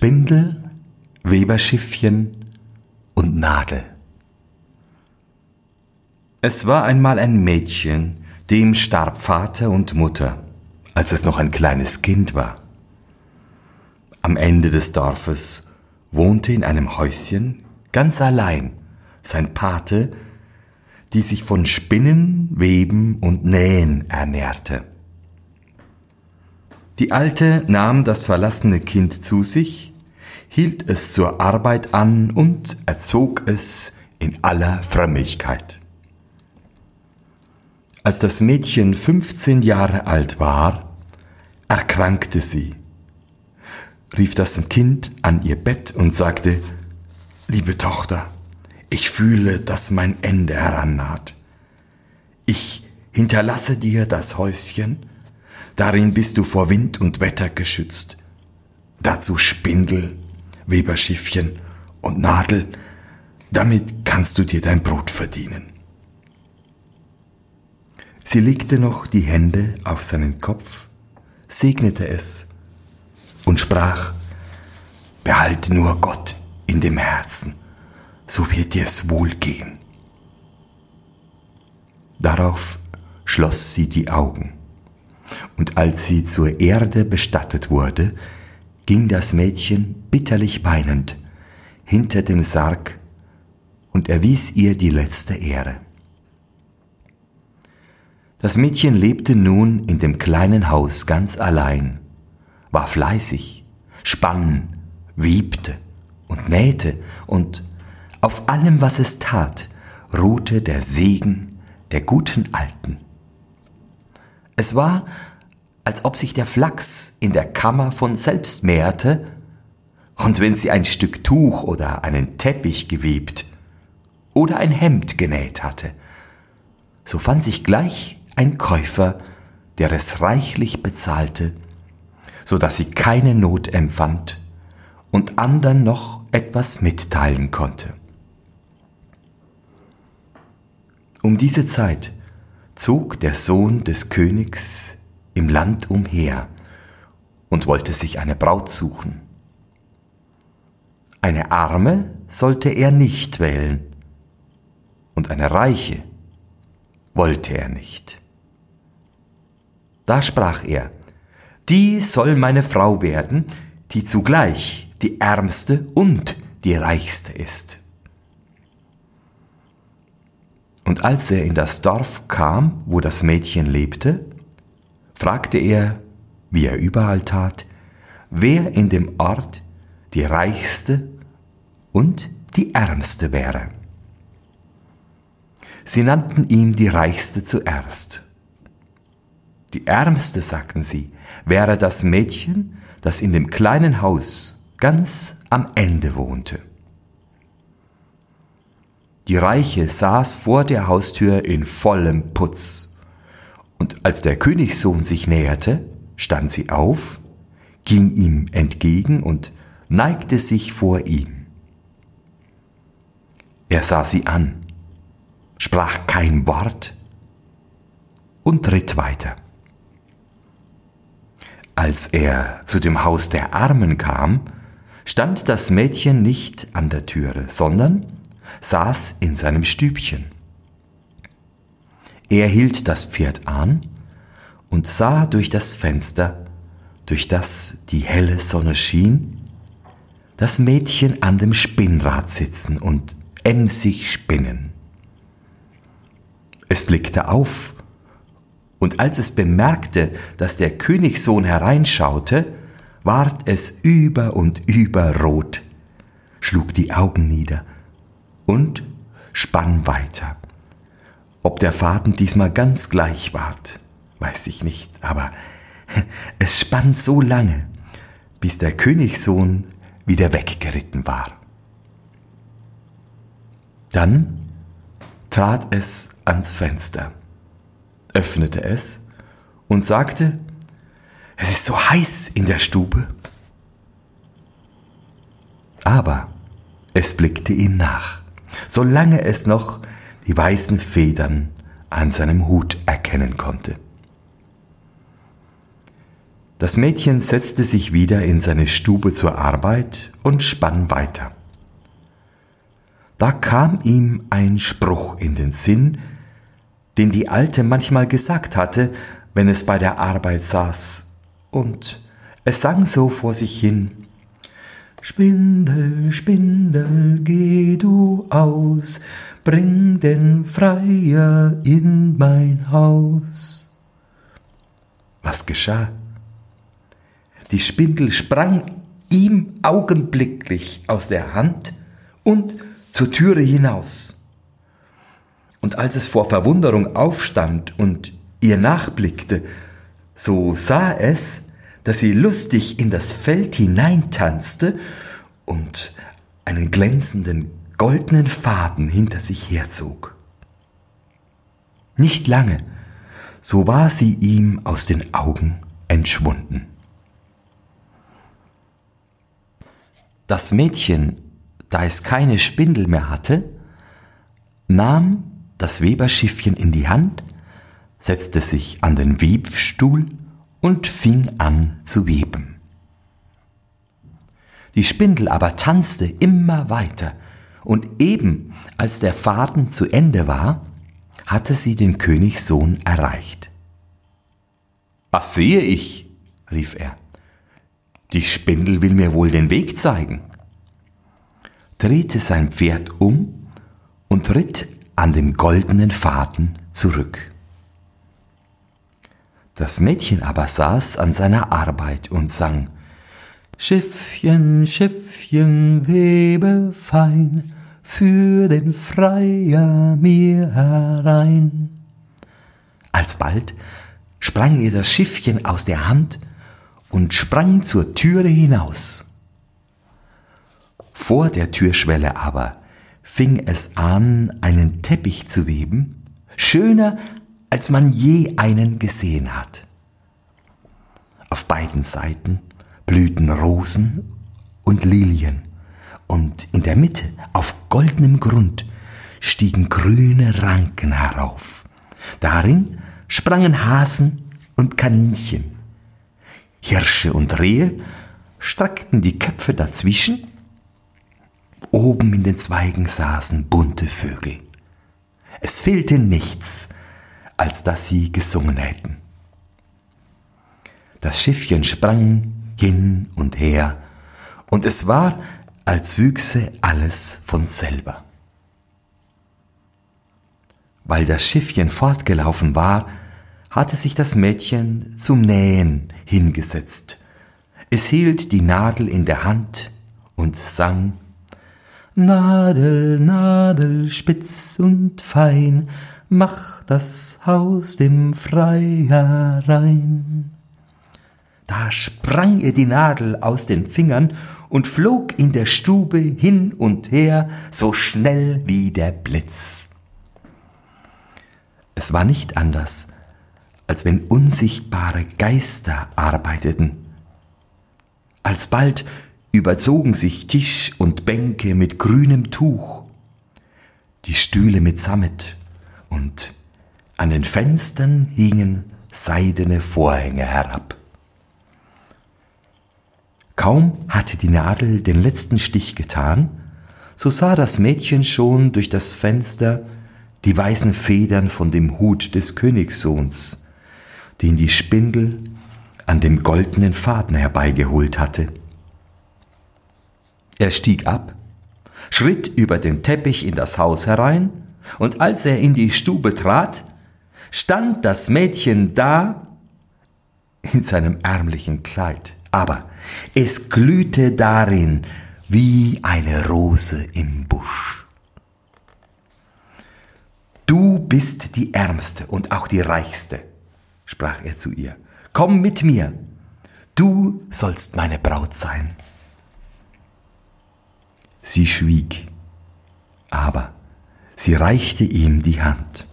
Spindel, Weberschiffchen und Nadel. Es war einmal ein Mädchen, dem starb Vater und Mutter, als es noch ein kleines Kind war. Am Ende des Dorfes wohnte in einem Häuschen ganz allein sein Pate, die sich von Spinnen, Weben und Nähen ernährte. Die Alte nahm das verlassene Kind zu sich, hielt es zur Arbeit an und erzog es in aller Frömmigkeit. Als das Mädchen 15 Jahre alt war, erkrankte sie, rief das Kind an ihr Bett und sagte, Liebe Tochter, ich fühle, dass mein Ende herannaht. Ich hinterlasse dir das Häuschen, Darin bist du vor Wind und Wetter geschützt. Dazu Spindel, Weberschiffchen und Nadel. Damit kannst du dir dein Brot verdienen. Sie legte noch die Hände auf seinen Kopf, segnete es und sprach, Behalte nur Gott in dem Herzen, so wird dir es wohlgehen. Darauf schloss sie die Augen und als sie zur Erde bestattet wurde, ging das Mädchen bitterlich weinend hinter dem Sarg und erwies ihr die letzte Ehre. Das Mädchen lebte nun in dem kleinen Haus ganz allein, war fleißig, spann, webte und nähte und auf allem, was es tat, ruhte der Segen der guten Alten. Es war, als ob sich der Flachs in der Kammer von selbst mehrte, und wenn sie ein Stück Tuch oder einen Teppich gewebt oder ein Hemd genäht hatte, so fand sich gleich ein Käufer, der es reichlich bezahlte, so dass sie keine Not empfand und andern noch etwas mitteilen konnte. Um diese Zeit zog der Sohn des Königs im Land umher und wollte sich eine Braut suchen. Eine arme sollte er nicht wählen und eine reiche wollte er nicht. Da sprach er, die soll meine Frau werden, die zugleich die ärmste und die reichste ist. Und als er in das Dorf kam, wo das Mädchen lebte, fragte er, wie er überall tat, wer in dem Ort die reichste und die ärmste wäre. Sie nannten ihm die reichste zuerst. Die ärmste, sagten sie, wäre das Mädchen, das in dem kleinen Haus ganz am Ende wohnte. Die Reiche saß vor der Haustür in vollem Putz. Und als der Königssohn sich näherte, stand sie auf, ging ihm entgegen und neigte sich vor ihm. Er sah sie an, sprach kein Wort und ritt weiter. Als er zu dem Haus der Armen kam, stand das Mädchen nicht an der Türe, sondern saß in seinem Stübchen. Er hielt das Pferd an und sah durch das Fenster, durch das die helle Sonne schien, das Mädchen an dem Spinnrad sitzen und emsig spinnen. Es blickte auf, und als es bemerkte, dass der Königssohn hereinschaute, ward es über und über rot, schlug die Augen nieder und spann weiter. Ob der Faden diesmal ganz gleich ward, weiß ich nicht, aber es spann so lange, bis der Königssohn wieder weggeritten war. Dann trat es ans Fenster, öffnete es und sagte, es ist so heiß in der Stube. Aber es blickte ihm nach solange es noch die weißen Federn an seinem Hut erkennen konnte. Das Mädchen setzte sich wieder in seine Stube zur Arbeit und spann weiter. Da kam ihm ein Spruch in den Sinn, den die Alte manchmal gesagt hatte, wenn es bei der Arbeit saß, und es sang so vor sich hin Spindel, Spindel, geh du aus, bring den Freier in mein Haus. Was geschah? Die Spindel sprang ihm augenblicklich aus der Hand und zur Türe hinaus. Und als es vor Verwunderung aufstand und ihr nachblickte, so sah es, dass sie lustig in das Feld hineintanzte und einen glänzenden goldenen Faden hinter sich herzog. Nicht lange, so war sie ihm aus den Augen entschwunden. Das Mädchen, da es keine Spindel mehr hatte, nahm das Weberschiffchen in die Hand, setzte sich an den Webstuhl und fing an zu weben. Die Spindel aber tanzte immer weiter, und eben als der Faden zu Ende war, hatte sie den Königssohn erreicht. Was sehe ich? rief er. Die Spindel will mir wohl den Weg zeigen, drehte sein Pferd um und ritt an dem goldenen Faden zurück. Das Mädchen aber saß an seiner Arbeit und sang Schiffchen, Schiffchen, webe fein, für den Freier mir herein. Alsbald sprang ihr das Schiffchen aus der Hand und sprang zur Türe hinaus. Vor der Türschwelle aber fing es an, einen Teppich zu weben, schöner als man je einen gesehen hat. Auf beiden Seiten blühten Rosen und Lilien, und in der Mitte, auf goldenem Grund, stiegen grüne Ranken herauf. Darin sprangen Hasen und Kaninchen. Hirsche und Rehe streckten die Köpfe dazwischen. Oben in den Zweigen saßen bunte Vögel. Es fehlte nichts, als dass sie gesungen hätten. Das Schiffchen sprang hin und her, und es war, als wüchse alles von selber. Weil das Schiffchen fortgelaufen war, hatte sich das Mädchen zum Nähen hingesetzt. Es hielt die Nadel in der Hand und sang Nadel, Nadel, spitz und fein, mach das Haus dem Freier rein. Da sprang ihr die Nadel aus den Fingern und flog in der Stube hin und her, so schnell wie der Blitz. Es war nicht anders, als wenn unsichtbare Geister arbeiteten. Alsbald überzogen sich Tisch und Bänke mit grünem Tuch, die Stühle mit Sammet und an den Fenstern hingen seidene Vorhänge herab. Kaum hatte die Nadel den letzten Stich getan, so sah das Mädchen schon durch das Fenster die weißen Federn von dem Hut des Königssohns, den die Spindel an dem goldenen Faden herbeigeholt hatte. Er stieg ab, schritt über den Teppich in das Haus herein, und als er in die Stube trat, stand das Mädchen da in seinem ärmlichen Kleid aber es glühte darin wie eine Rose im Busch. Du bist die Ärmste und auch die Reichste, sprach er zu ihr. Komm mit mir, du sollst meine Braut sein. Sie schwieg, aber sie reichte ihm die Hand.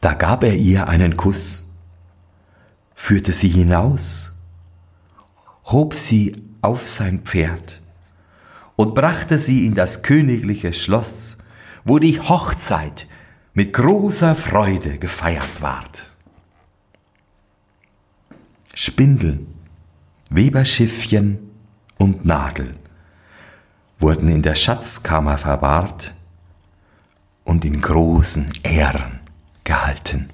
Da gab er ihr einen Kuss, führte sie hinaus hob sie auf sein Pferd und brachte sie in das königliche Schloss, wo die Hochzeit mit großer Freude gefeiert ward. Spindel, Weberschiffchen und Nadel wurden in der Schatzkammer verwahrt und in großen Ehren gehalten.